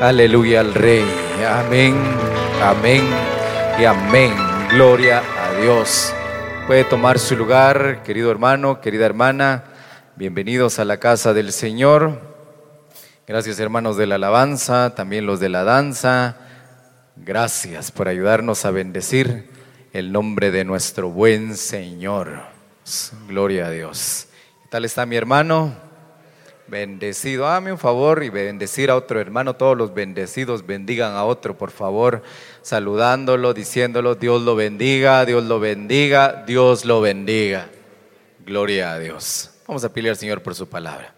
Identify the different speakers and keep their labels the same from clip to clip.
Speaker 1: Aleluya al Rey. Amén, amén y amén. Gloria a Dios. Puede tomar su lugar, querido hermano, querida hermana. Bienvenidos a la casa del Señor. Gracias hermanos de la alabanza, también los de la danza. Gracias por ayudarnos a bendecir el nombre de nuestro buen Señor. Gloria a Dios. ¿Qué tal está mi hermano? Bendecido, hágame un favor y bendecir a otro hermano. Todos los bendecidos bendigan a otro, por favor, saludándolo, diciéndolo, Dios lo bendiga, Dios lo bendiga, Dios lo bendiga. Gloria a Dios. Vamos a pedirle al Señor por su palabra.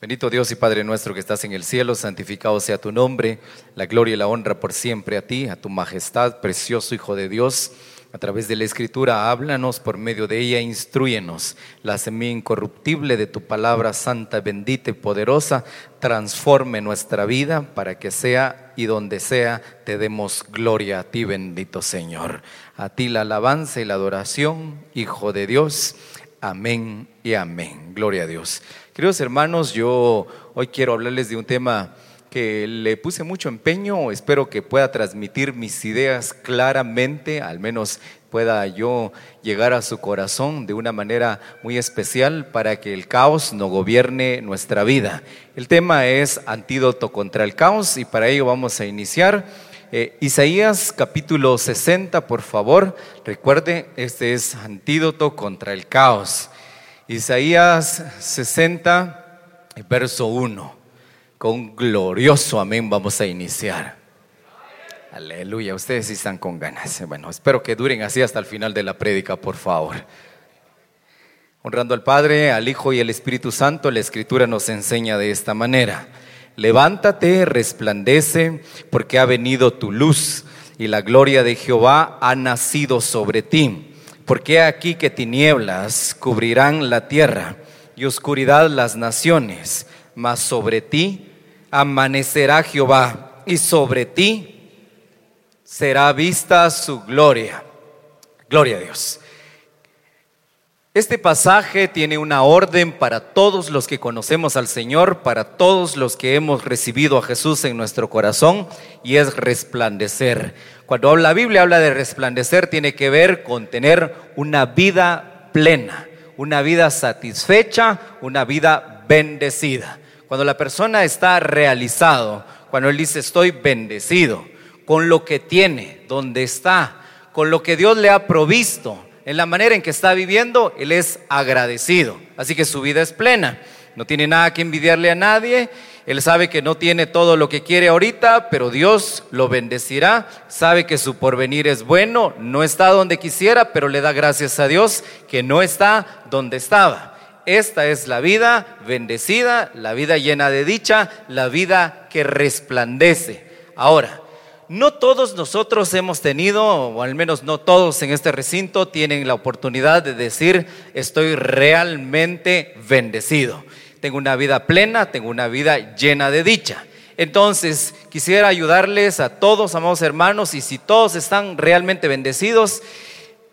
Speaker 1: Bendito Dios y Padre nuestro que estás en el cielo, santificado sea tu nombre, la gloria y la honra por siempre a ti, a tu majestad, precioso Hijo de Dios a través de la Escritura, háblanos por medio de ella, instruyenos. La semilla incorruptible de tu palabra santa, bendita y poderosa, transforme nuestra vida para que sea y donde sea te demos gloria a ti, bendito Señor. A ti la alabanza y la adoración, Hijo de Dios. Amén y amén. Gloria a Dios. Queridos hermanos, yo hoy quiero hablarles de un tema que le puse mucho empeño, espero que pueda transmitir mis ideas claramente, al menos pueda yo llegar a su corazón de una manera muy especial para que el caos no gobierne nuestra vida. El tema es antídoto contra el caos y para ello vamos a iniciar. Eh, Isaías capítulo 60, por favor, recuerde, este es antídoto contra el caos. Isaías 60, verso 1. Con glorioso amén vamos a iniciar. Aleluya, ustedes sí están con ganas. Bueno, espero que duren así hasta el final de la prédica, por favor. Honrando al Padre, al Hijo y al Espíritu Santo, la Escritura nos enseña de esta manera. Levántate, resplandece, porque ha venido tu luz y la gloria de Jehová ha nacido sobre ti. Porque aquí que tinieblas cubrirán la tierra y oscuridad las naciones, mas sobre ti amanecerá Jehová y sobre ti será vista su gloria. Gloria a Dios. Este pasaje tiene una orden para todos los que conocemos al Señor, para todos los que hemos recibido a Jesús en nuestro corazón, y es resplandecer. Cuando la Biblia habla de resplandecer, tiene que ver con tener una vida plena, una vida satisfecha, una vida bendecida. Cuando la persona está realizado, cuando él dice estoy bendecido con lo que tiene, donde está, con lo que Dios le ha provisto, en la manera en que está viviendo, él es agradecido. Así que su vida es plena. No tiene nada que envidiarle a nadie. Él sabe que no tiene todo lo que quiere ahorita, pero Dios lo bendecirá. Sabe que su porvenir es bueno. No está donde quisiera, pero le da gracias a Dios que no está donde estaba. Esta es la vida bendecida, la vida llena de dicha, la vida que resplandece. Ahora, no todos nosotros hemos tenido, o al menos no todos en este recinto, tienen la oportunidad de decir, estoy realmente bendecido. Tengo una vida plena, tengo una vida llena de dicha. Entonces, quisiera ayudarles a todos, amados hermanos, y si todos están realmente bendecidos,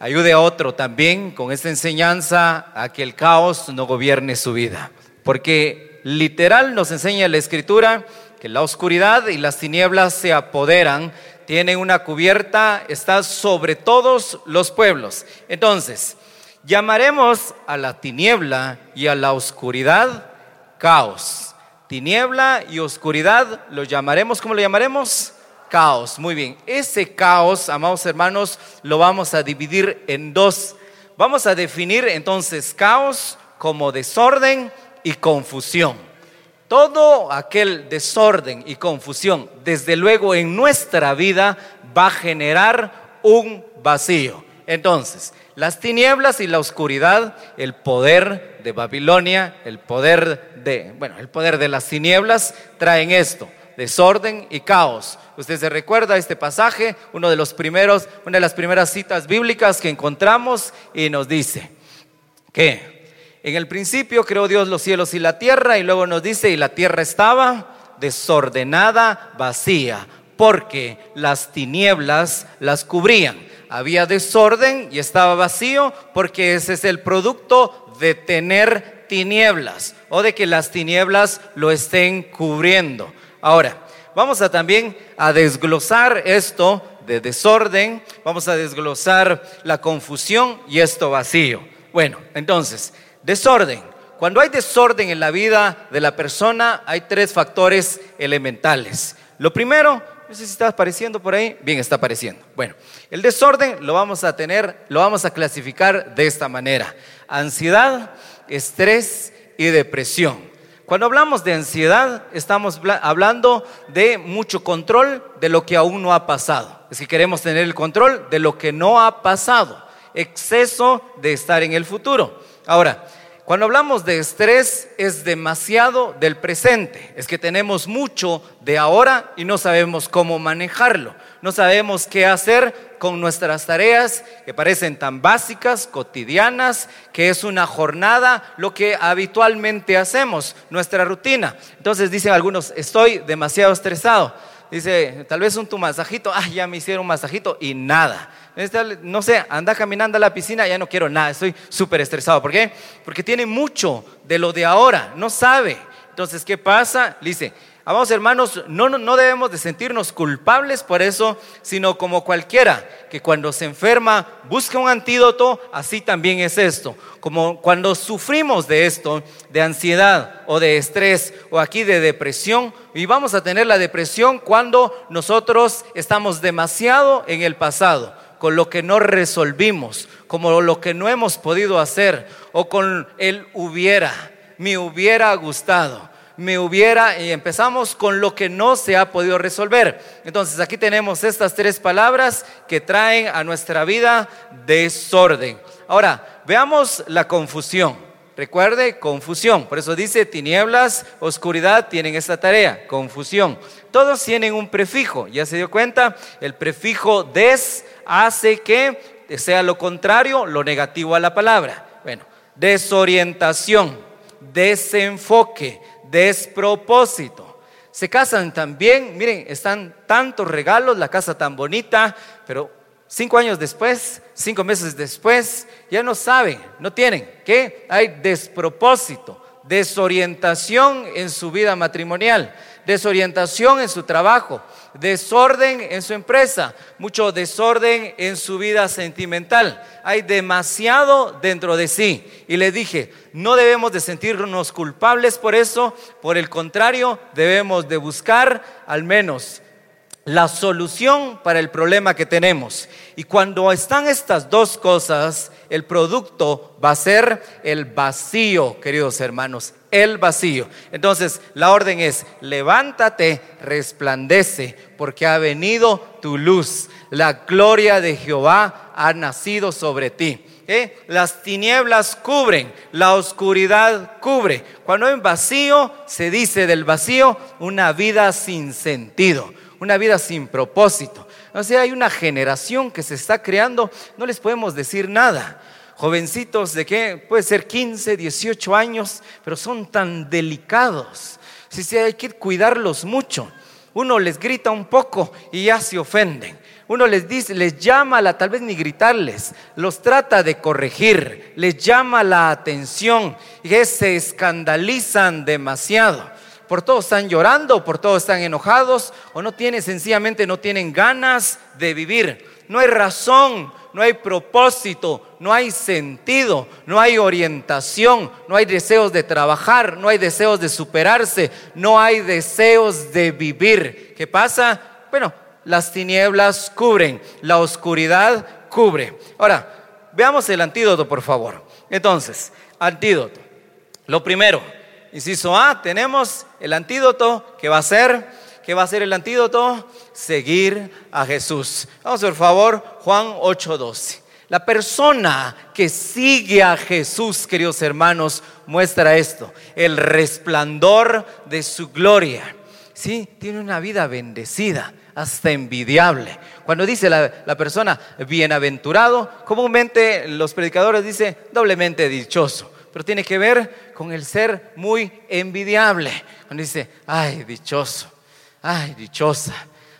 Speaker 1: ayude a otro también con esta enseñanza a que el caos no gobierne su vida. Porque literal nos enseña la escritura que la oscuridad y las tinieblas se apoderan, tienen una cubierta, está sobre todos los pueblos. Entonces, llamaremos a la tiniebla y a la oscuridad caos. Tiniebla y oscuridad lo llamaremos, ¿cómo lo llamaremos? Muy bien, ese caos, amados hermanos, lo vamos a dividir en dos. Vamos a definir entonces caos como desorden y confusión. Todo aquel desorden y confusión, desde luego en nuestra vida, va a generar un vacío. Entonces, las tinieblas y la oscuridad, el poder de Babilonia, el poder de, bueno, el poder de las tinieblas traen esto, desorden y caos. Usted se recuerda este pasaje, uno de los primeros, una de las primeras citas bíblicas que encontramos y nos dice que en el principio creó Dios los cielos y la tierra y luego nos dice y la tierra estaba desordenada, vacía, porque las tinieblas las cubrían. Había desorden y estaba vacío porque ese es el producto de tener tinieblas o de que las tinieblas lo estén cubriendo. Ahora, vamos a también a desglosar esto de desorden, vamos a desglosar la confusión y esto vacío. Bueno, entonces, desorden. Cuando hay desorden en la vida de la persona, hay tres factores elementales. Lo primero, no sé si está apareciendo por ahí, bien está apareciendo. Bueno, el desorden lo vamos a tener, lo vamos a clasificar de esta manera. Ansiedad, estrés y depresión. Cuando hablamos de ansiedad, estamos hablando de mucho control de lo que aún no ha pasado. Es que queremos tener el control de lo que no ha pasado. Exceso de estar en el futuro. Ahora, cuando hablamos de estrés es demasiado del presente, es que tenemos mucho de ahora y no sabemos cómo manejarlo, no sabemos qué hacer con nuestras tareas que parecen tan básicas, cotidianas, que es una jornada, lo que habitualmente hacemos, nuestra rutina. Entonces dicen algunos, estoy demasiado estresado. Dice, tal vez un tu masajito, ah, ya me hicieron un masajito y nada no sé, anda caminando a la piscina, ya no quiero nada, estoy súper estresado. ¿Por qué? Porque tiene mucho de lo de ahora, no sabe. Entonces, ¿qué pasa? dice, amados hermanos, no, no debemos de sentirnos culpables por eso, sino como cualquiera que cuando se enferma busca un antídoto, así también es esto. Como cuando sufrimos de esto, de ansiedad o de estrés o aquí de depresión, y vamos a tener la depresión cuando nosotros estamos demasiado en el pasado con lo que no resolvimos, como lo que no hemos podido hacer, o con el hubiera, me hubiera gustado, me hubiera, y empezamos con lo que no se ha podido resolver. Entonces aquí tenemos estas tres palabras que traen a nuestra vida desorden. Ahora, veamos la confusión. Recuerde, confusión. Por eso dice tinieblas, oscuridad, tienen esta tarea, confusión. Todos tienen un prefijo, ¿ya se dio cuenta? El prefijo des hace que sea lo contrario, lo negativo a la palabra. Bueno, desorientación, desenfoque, despropósito. Se casan también, miren, están tantos regalos, la casa tan bonita, pero cinco años después, cinco meses después, ya no saben, no tienen, ¿qué? Hay despropósito, desorientación en su vida matrimonial, desorientación en su trabajo, desorden en su empresa, mucho desorden en su vida sentimental. Hay demasiado dentro de sí. Y le dije, no debemos de sentirnos culpables por eso, por el contrario, debemos de buscar al menos la solución para el problema que tenemos. Y cuando están estas dos cosas, el producto va a ser el vacío, queridos hermanos, el vacío. Entonces, la orden es, levántate, resplandece, porque ha venido tu luz. La gloria de Jehová ha nacido sobre ti. ¿Eh? Las tinieblas cubren, la oscuridad cubre. Cuando hay vacío, se dice del vacío una vida sin sentido, una vida sin propósito. O sea, hay una generación que se está creando, no les podemos decir nada jovencitos de qué, puede ser 15, 18 años, pero son tan delicados. Si sí, hay que cuidarlos mucho. Uno les grita un poco y ya se ofenden. Uno les dice, les llama la, tal vez ni gritarles, los trata de corregir, les llama la atención y se escandalizan demasiado. Por todo están llorando, por todo están enojados o no tienen, sencillamente no tienen ganas de vivir. No hay razón no hay propósito, no hay sentido, no hay orientación, no hay deseos de trabajar, no hay deseos de superarse, no hay deseos de vivir. ¿Qué pasa? Bueno, las tinieblas cubren, la oscuridad cubre. Ahora, veamos el antídoto, por favor. Entonces, antídoto. Lo primero, inciso A, tenemos el antídoto que va a ser ¿Qué va a ser el antídoto? Seguir a Jesús. Vamos, por favor, Juan 8:12. La persona que sigue a Jesús, queridos hermanos, muestra esto, el resplandor de su gloria. Sí, tiene una vida bendecida, hasta envidiable. Cuando dice la, la persona bienaventurado, comúnmente los predicadores dicen doblemente dichoso, pero tiene que ver con el ser muy envidiable. Cuando dice, ay, dichoso, ay, dichosa,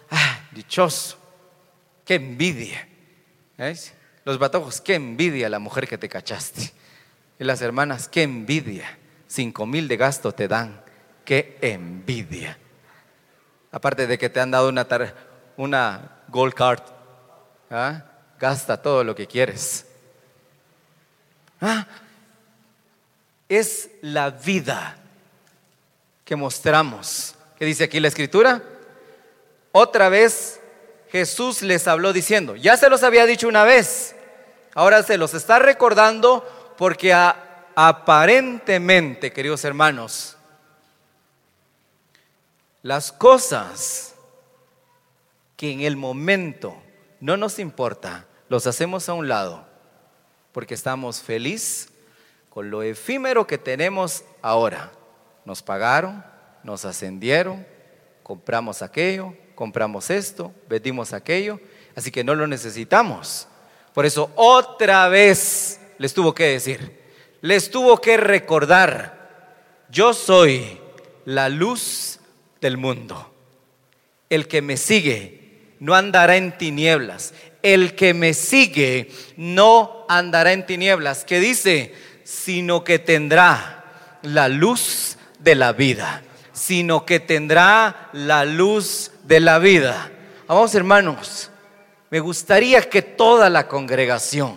Speaker 1: ay, dichoso, qué envidia. Los batojos, qué envidia la mujer que te cachaste. Y las hermanas, qué envidia. Cinco mil de gasto te dan, qué envidia. aparte de que te han dado una, una gold card, ¿ah? gasta todo lo que quieres. ¿Ah? Es la vida que mostramos. ¿Qué dice aquí la escritura? Otra vez Jesús les habló diciendo, ya se los había dicho una vez, ahora se los está recordando porque aparentemente, queridos hermanos, las cosas que en el momento no nos importa, los hacemos a un lado porque estamos felices con lo efímero que tenemos ahora. Nos pagaron, nos ascendieron, compramos aquello, compramos esto, vendimos aquello, así que no lo necesitamos. Por eso otra vez les tuvo que decir, les tuvo que recordar, yo soy la luz del mundo. El que me sigue no andará en tinieblas. El que me sigue no andará en tinieblas. ¿Qué dice? Sino que tendrá la luz de la vida. Sino que tendrá la luz de la vida. Vamos hermanos, me gustaría que toda la congregación,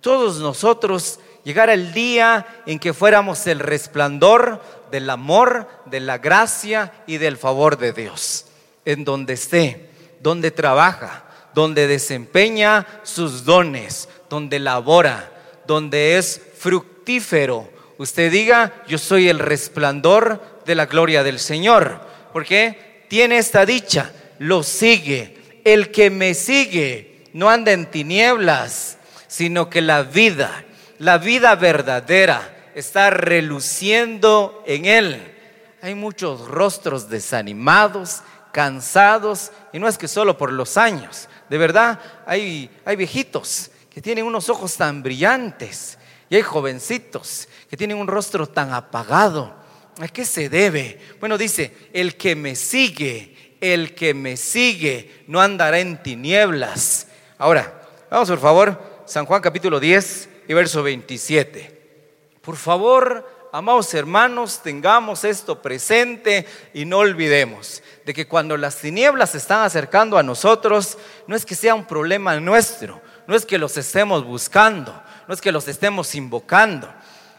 Speaker 1: todos nosotros, llegara el día en que fuéramos el resplandor del amor, de la gracia y del favor de Dios. En donde esté, donde trabaja, donde desempeña sus dones, donde labora, donde es fructífero. Usted diga, yo soy el resplandor de la gloria del Señor. porque Tiene esta dicha, lo sigue. El que me sigue no anda en tinieblas, sino que la vida, la vida verdadera, está reluciendo en él. Hay muchos rostros desanimados, cansados, y no es que solo por los años. De verdad, hay, hay viejitos que tienen unos ojos tan brillantes y hay jovencitos que tienen un rostro tan apagado. ¿A qué se debe? Bueno, dice, el que me sigue, el que me sigue no andará en tinieblas. Ahora, vamos por favor, San Juan capítulo 10 y verso 27. Por favor, amados hermanos, tengamos esto presente y no olvidemos de que cuando las tinieblas se están acercando a nosotros, no es que sea un problema nuestro, no es que los estemos buscando, no es que los estemos invocando.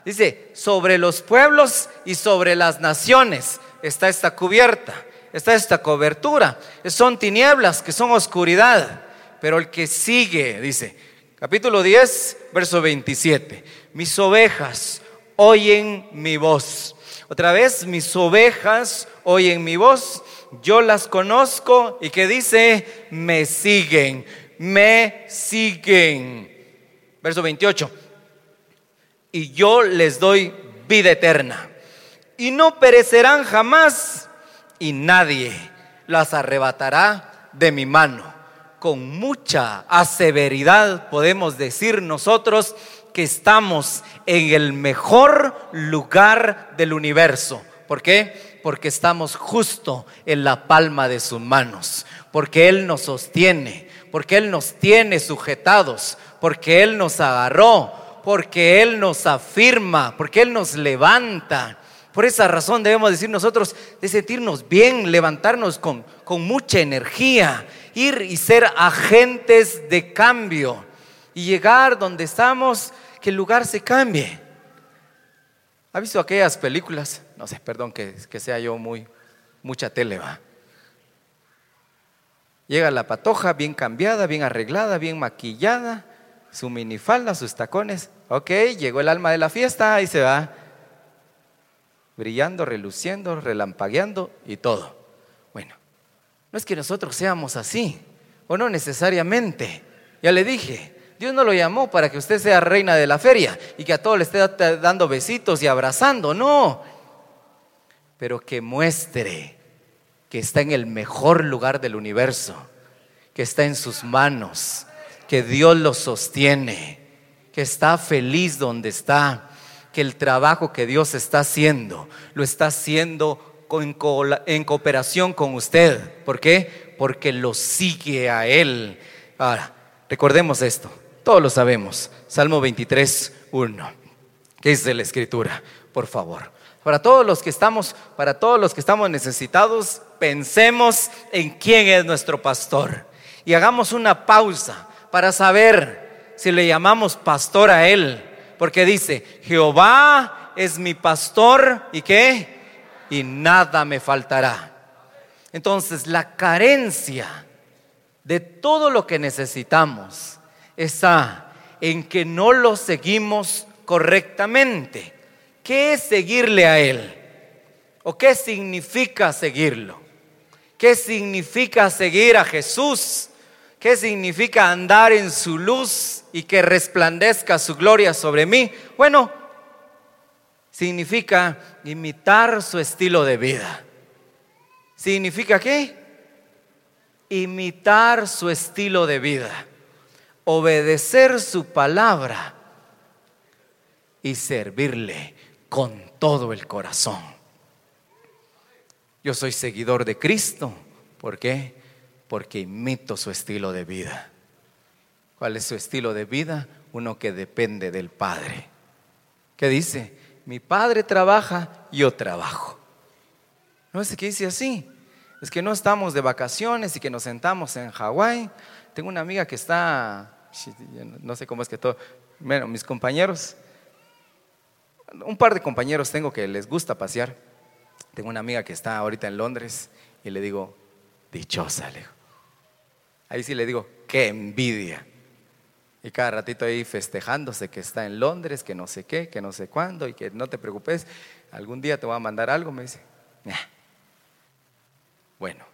Speaker 1: Dice, sobre los pueblos y sobre las naciones está esta cubierta, está esta cobertura. Son tinieblas que son oscuridad, pero el que sigue, dice, capítulo 10, verso 27 mis ovejas oyen mi voz. Otra vez, mis ovejas oyen mi voz, yo las conozco y que dice, me siguen, me siguen. Verso 28, y yo les doy vida eterna y no perecerán jamás y nadie las arrebatará de mi mano. Con mucha aseveridad podemos decir nosotros, que estamos en el mejor lugar del universo. ¿Por qué? Porque estamos justo en la palma de sus manos, porque Él nos sostiene, porque Él nos tiene sujetados, porque Él nos agarró, porque Él nos afirma, porque Él nos levanta. Por esa razón debemos decir nosotros de sentirnos bien, levantarnos con, con mucha energía, ir y ser agentes de cambio y llegar donde estamos que el lugar se cambie. ¿Ha visto aquellas películas? No sé, perdón que, sea yo muy, mucha tele, va. Llega la patoja bien cambiada, bien arreglada, bien maquillada, su minifalda, sus tacones. Ok, llegó el alma de la fiesta y se va brillando, reluciendo, relampagueando y todo. Bueno, no es que nosotros seamos así, o no necesariamente. Ya le dije, Dios no lo llamó para que usted sea reina de la feria y que a todos le esté dando besitos y abrazando, no. Pero que muestre que está en el mejor lugar del universo, que está en sus manos, que Dios lo sostiene, que está feliz donde está, que el trabajo que Dios está haciendo, lo está haciendo en cooperación con usted. ¿Por qué? Porque lo sigue a Él. Ahora, recordemos esto. Todos lo sabemos. Salmo 23, 1. ¿Qué dice la escritura? Por favor. Para todos los que estamos, para todos los que estamos necesitados, pensemos en quién es nuestro pastor y hagamos una pausa para saber si le llamamos pastor a él, porque dice, "Jehová es mi pastor y qué? Y nada me faltará." Entonces, la carencia de todo lo que necesitamos está en que no lo seguimos correctamente. ¿Qué es seguirle a Él? ¿O qué significa seguirlo? ¿Qué significa seguir a Jesús? ¿Qué significa andar en su luz y que resplandezca su gloria sobre mí? Bueno, significa imitar su estilo de vida. ¿Significa qué? Imitar su estilo de vida, obedecer su palabra y servirle con todo el corazón. Yo soy seguidor de Cristo. ¿Por qué? Porque imito su estilo de vida. ¿Cuál es su estilo de vida? Uno que depende del Padre. ¿Qué dice? Mi Padre trabaja, yo trabajo. ¿No es que dice así? Es que no estamos de vacaciones y que nos sentamos en Hawái. Tengo una amiga que está, no sé cómo es que todo, bueno, mis compañeros un par de compañeros tengo que les gusta pasear. Tengo una amiga que está ahorita en Londres y le digo, dichosa, le Ahí sí le digo, qué envidia. Y cada ratito ahí festejándose que está en Londres, que no sé qué, que no sé cuándo y que no te preocupes, algún día te voy a mandar algo, me dice. Bueno,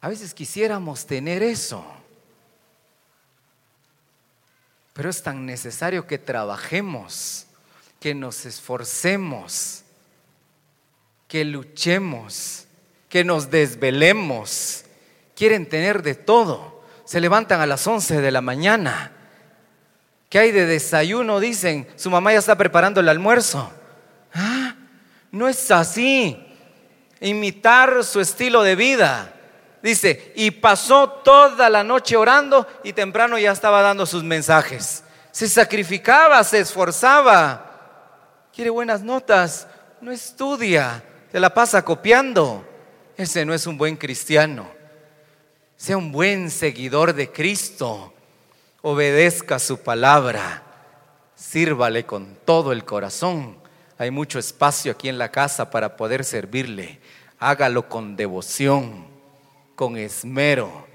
Speaker 1: a veces quisiéramos tener eso, pero es tan necesario que trabajemos que nos esforcemos, que luchemos, que nos desvelemos. Quieren tener de todo. Se levantan a las 11 de la mañana. ¿Qué hay de desayuno? Dicen, su mamá ya está preparando el almuerzo. Ah, no es así. Imitar su estilo de vida. Dice, y pasó toda la noche orando y temprano ya estaba dando sus mensajes. Se sacrificaba, se esforzaba quiere buenas notas, no estudia, se la pasa copiando. Ese no es un buen cristiano. Sea un buen seguidor de Cristo. Obedezca su palabra. Sírvale con todo el corazón. Hay mucho espacio aquí en la casa para poder servirle. Hágalo con devoción, con esmero,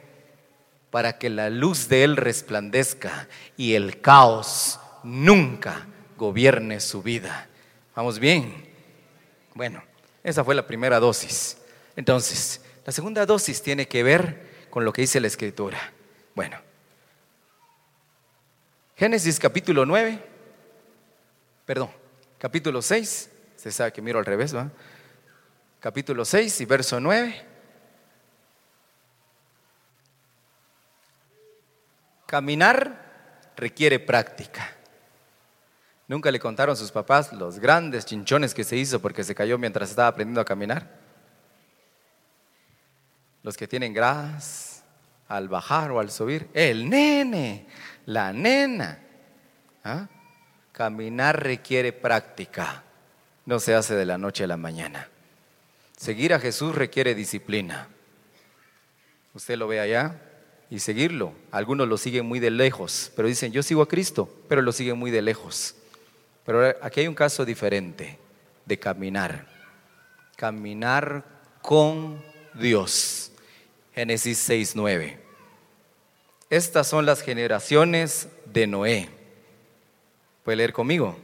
Speaker 1: para que la luz de Él resplandezca y el caos nunca gobierne su vida. ¿Vamos bien? Bueno, esa fue la primera dosis. Entonces, la segunda dosis tiene que ver con lo que dice la escritura. Bueno, Génesis capítulo 9, perdón, capítulo 6, se sabe que miro al revés, ¿va? Capítulo 6 y verso 9. Caminar requiere práctica. ¿Nunca le contaron sus papás los grandes chinchones que se hizo porque se cayó mientras estaba aprendiendo a caminar? Los que tienen gras al bajar o al subir. El nene, la nena. ¿Ah? Caminar requiere práctica. No se hace de la noche a la mañana. Seguir a Jesús requiere disciplina. Usted lo ve allá y seguirlo. Algunos lo siguen muy de lejos, pero dicen, yo sigo a Cristo, pero lo siguen muy de lejos. Pero aquí hay un caso diferente de caminar. Caminar con Dios. Génesis 6.9. Estas son las generaciones de Noé. ¿Puede leer conmigo?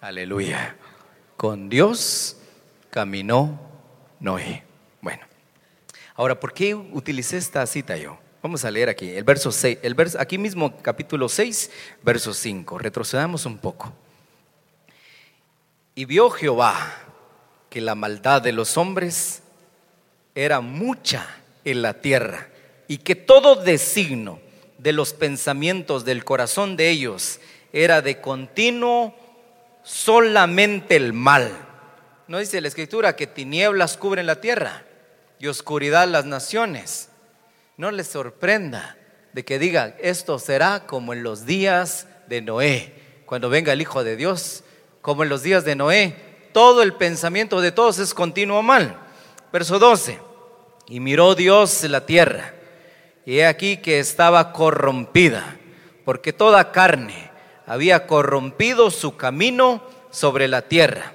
Speaker 1: Aleluya. Con Dios caminó Noé. Bueno, ahora, ¿por qué utilicé esta cita yo? Vamos a leer aquí el verso 6, el verso, aquí mismo capítulo 6, verso 5. Retrocedamos un poco. Y vio Jehová que la maldad de los hombres era mucha en la tierra y que todo designo de los pensamientos del corazón de ellos era de continuo solamente el mal. ¿No dice la escritura que tinieblas cubren la tierra y oscuridad las naciones? no les sorprenda de que diga, esto será como en los días de Noé, cuando venga el Hijo de Dios, como en los días de Noé. Todo el pensamiento de todos es continuo mal. Verso 12. Y miró Dios la tierra, y he aquí que estaba corrompida, porque toda carne había corrompido su camino sobre la tierra.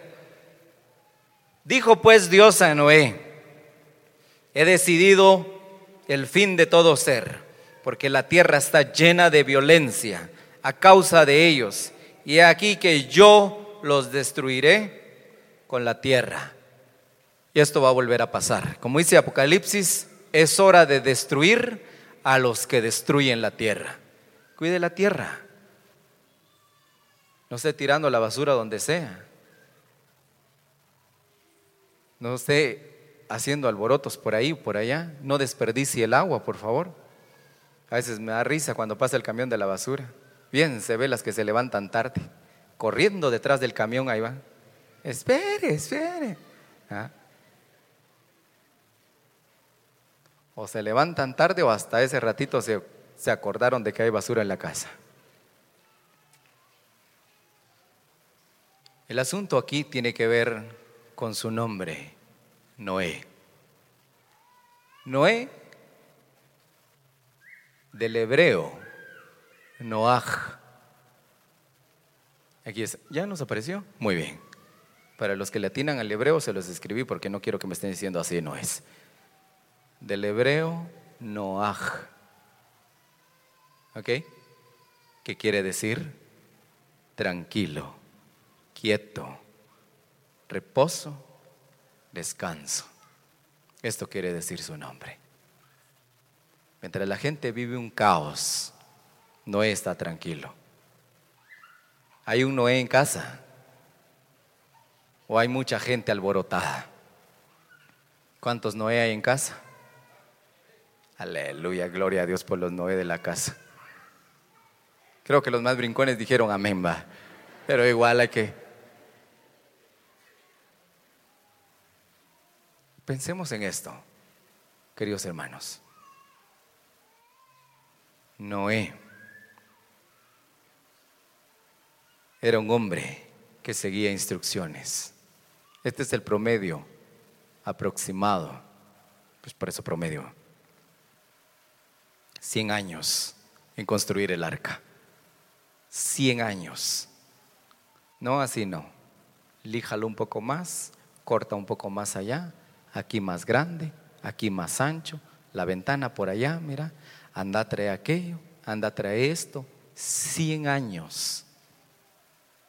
Speaker 1: Dijo pues Dios a Noé, he decidido el fin de todo ser, porque la tierra está llena de violencia a causa de ellos, y he aquí que yo los destruiré con la tierra. Y esto va a volver a pasar. Como dice Apocalipsis, es hora de destruir a los que destruyen la tierra. Cuide la tierra. No esté tirando la basura donde sea. No esté haciendo alborotos por ahí, por allá. No desperdicie el agua, por favor. A veces me da risa cuando pasa el camión de la basura. Bien, se ve las que se levantan tarde, corriendo detrás del camión, ahí van. Espere, espere. ¿Ah? O se levantan tarde o hasta ese ratito se, se acordaron de que hay basura en la casa. El asunto aquí tiene que ver con su nombre, Noé. Noé, del hebreo, Noaj. Aquí es, ¿ya nos apareció? Muy bien. Para los que le atinan al hebreo se los escribí porque no quiero que me estén diciendo así, no es del hebreo Noaj. ¿Ok? ¿Qué quiere decir? Tranquilo, quieto, reposo, descanso. Esto quiere decir su nombre. Mientras la gente vive un caos, Noé está tranquilo. ¿Hay un Noé en casa? ¿O hay mucha gente alborotada? ¿Cuántos Noé hay en casa? Aleluya, gloria a Dios por los Noé de la casa. Creo que los más brincones dijeron amén, va. Pero igual hay que... Pensemos en esto, queridos hermanos. Noé era un hombre que seguía instrucciones. Este es el promedio aproximado, pues por eso promedio 100 años en construir el arca. 100 años. No, así no. Líjalo un poco más, corta un poco más allá, aquí más grande, aquí más ancho, la ventana por allá, mira, anda trae aquello, anda trae esto. 100 años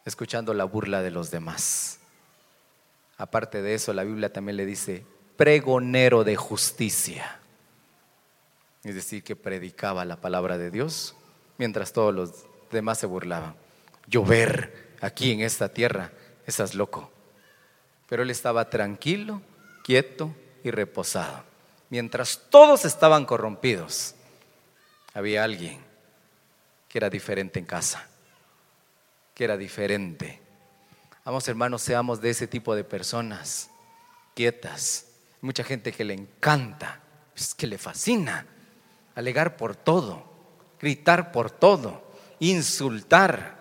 Speaker 1: escuchando la burla de los demás. Aparte de eso, la Biblia también le dice pregonero de justicia es decir, que predicaba la palabra de Dios, mientras todos los demás se burlaban. Llover aquí en esta tierra, estás loco. Pero él estaba tranquilo, quieto y reposado. Mientras todos estaban corrompidos, había alguien que era diferente en casa, que era diferente. Vamos hermanos, seamos de ese tipo de personas, quietas. Mucha gente que le encanta, que le fascina alegar por todo, gritar por todo, insultar,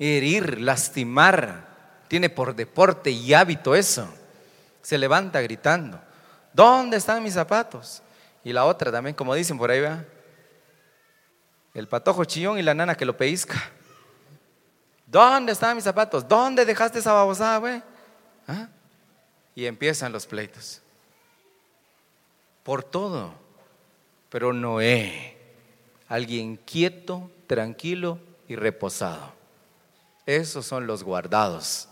Speaker 1: herir, lastimar. Tiene por deporte y hábito eso. Se levanta gritando, ¿dónde están mis zapatos? Y la otra también, como dicen por ahí. El patojo chillón y la nana que lo pellizca. ¿Dónde están mis zapatos? ¿Dónde dejaste esa babosada, güey? ¿Ah? Y empiezan los pleitos. Por todo. Pero Noé, alguien quieto, tranquilo y reposado. Esos son los guardados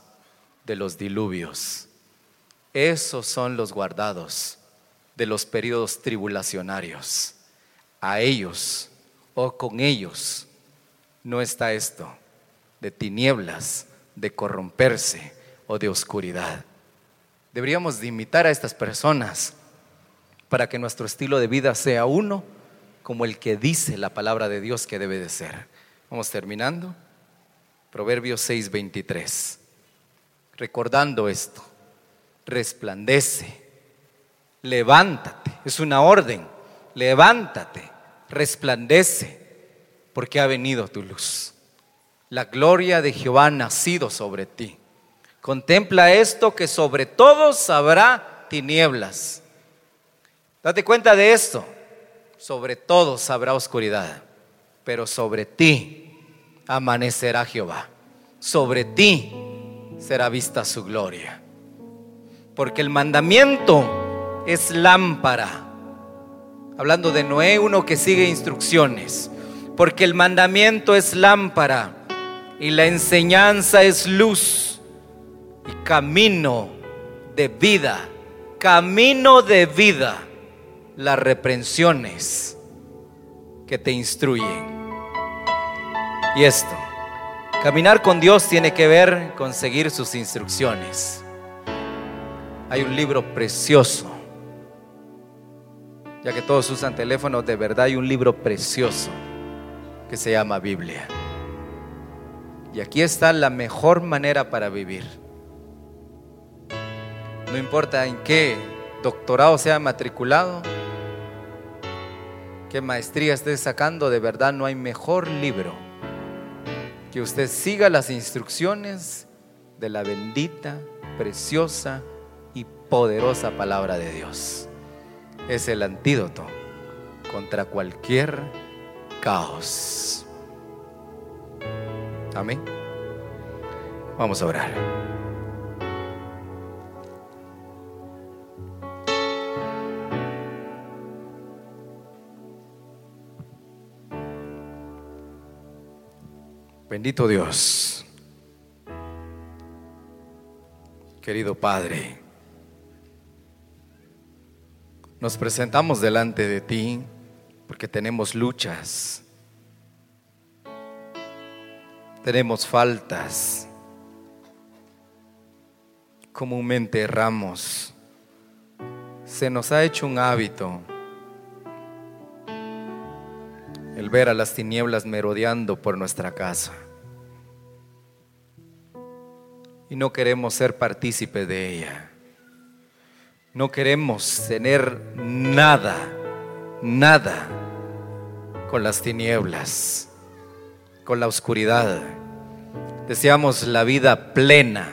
Speaker 1: de los diluvios. Esos son los guardados de los periodos tribulacionarios. A ellos o con ellos no está esto de tinieblas, de corromperse o de oscuridad. Deberíamos de imitar a estas personas para que nuestro estilo de vida sea uno como el que dice la palabra de Dios que debe de ser. Vamos terminando. Proverbios 6:23. Recordando esto, resplandece, levántate, es una orden, levántate, resplandece porque ha venido tu luz. La gloria de Jehová ha nacido sobre ti. Contempla esto que sobre todos habrá tinieblas. Date cuenta de esto. Sobre todos habrá oscuridad, pero sobre ti amanecerá Jehová. Sobre ti será vista su gloria. Porque el mandamiento es lámpara. Hablando de Noé, uno que sigue instrucciones. Porque el mandamiento es lámpara y la enseñanza es luz y camino de vida. Camino de vida. Las reprensiones que te instruyen. Y esto, caminar con Dios tiene que ver con seguir sus instrucciones. Hay un libro precioso, ya que todos usan teléfonos, de verdad hay un libro precioso que se llama Biblia. Y aquí está la mejor manera para vivir. No importa en qué doctorado sea matriculado, qué maestría esté sacando, de verdad no hay mejor libro que usted siga las instrucciones de la bendita, preciosa y poderosa palabra de Dios. Es el antídoto contra cualquier caos. Amén. Vamos a orar. Bendito Dios, querido Padre, nos presentamos delante de ti porque tenemos luchas, tenemos faltas, comúnmente erramos, se nos ha hecho un hábito el ver a las tinieblas merodeando por nuestra casa. Y no queremos ser partícipes de ella. No queremos tener nada, nada con las tinieblas, con la oscuridad. Deseamos la vida plena,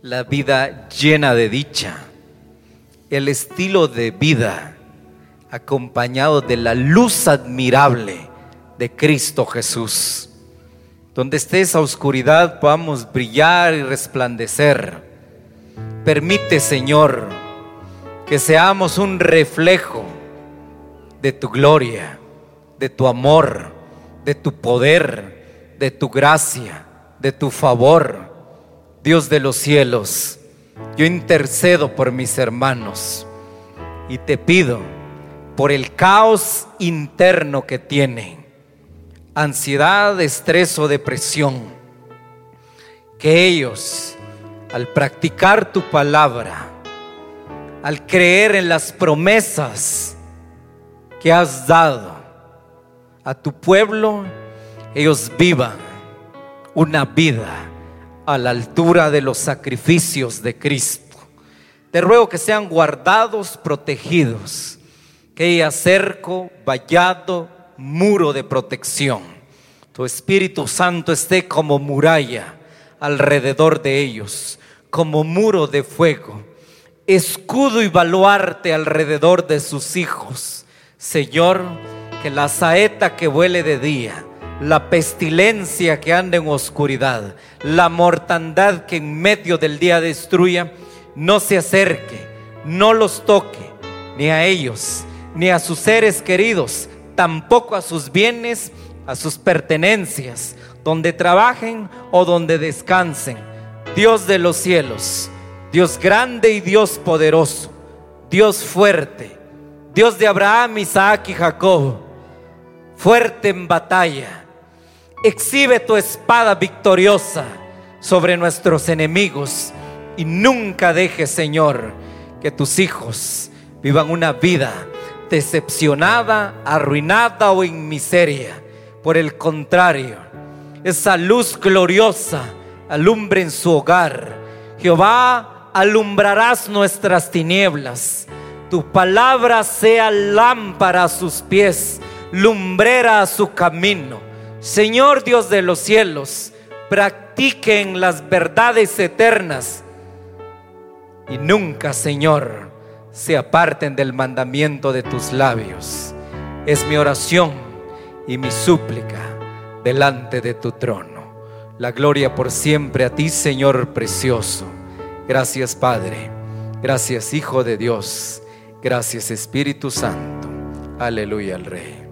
Speaker 1: la vida llena de dicha, el estilo de vida acompañado de la luz admirable de Cristo Jesús. Donde esté esa oscuridad podamos brillar y resplandecer. Permite, Señor, que seamos un reflejo de tu gloria, de tu amor, de tu poder, de tu gracia, de tu favor. Dios de los cielos, yo intercedo por mis hermanos y te pido por el caos interno que tienen, ansiedad, estrés o depresión, que ellos, al practicar tu palabra, al creer en las promesas que has dado a tu pueblo, ellos vivan una vida a la altura de los sacrificios de Cristo. Te ruego que sean guardados, protegidos que haya cerco, vallado, muro de protección. Tu Espíritu Santo esté como muralla alrededor de ellos, como muro de fuego, escudo y baluarte alrededor de sus hijos. Señor, la saeta que vuele de día, la pestilencia que anda en oscuridad, la mortandad que en medio del día destruya, no se acerque, no los toque, ni a ellos, ni a sus seres queridos, tampoco a sus bienes, a sus pertenencias, donde trabajen o donde descansen. Dios de los cielos, Dios grande y Dios poderoso, Dios fuerte, Dios de Abraham, Isaac y Jacob, fuerte en batalla. Exhibe tu espada victoriosa sobre nuestros enemigos y nunca dejes, Señor, que tus hijos vivan una vida decepcionada, arruinada o en miseria. Por el contrario, esa luz gloriosa alumbre en su hogar. Jehová, alumbrarás nuestras tinieblas.
Speaker 2: tu palabra sea lámpara a sus pies, lumbrera a su camino. Señor Dios de los cielos, practiquen las verdades eternas y nunca, Señor, se aparten del mandamiento de tus labios. Es mi oración y mi súplica delante de tu trono. La gloria por siempre a ti, Señor precioso. Gracias, Padre. Gracias, Hijo de Dios. Gracias Espíritu Santo. Aleluya al Rey.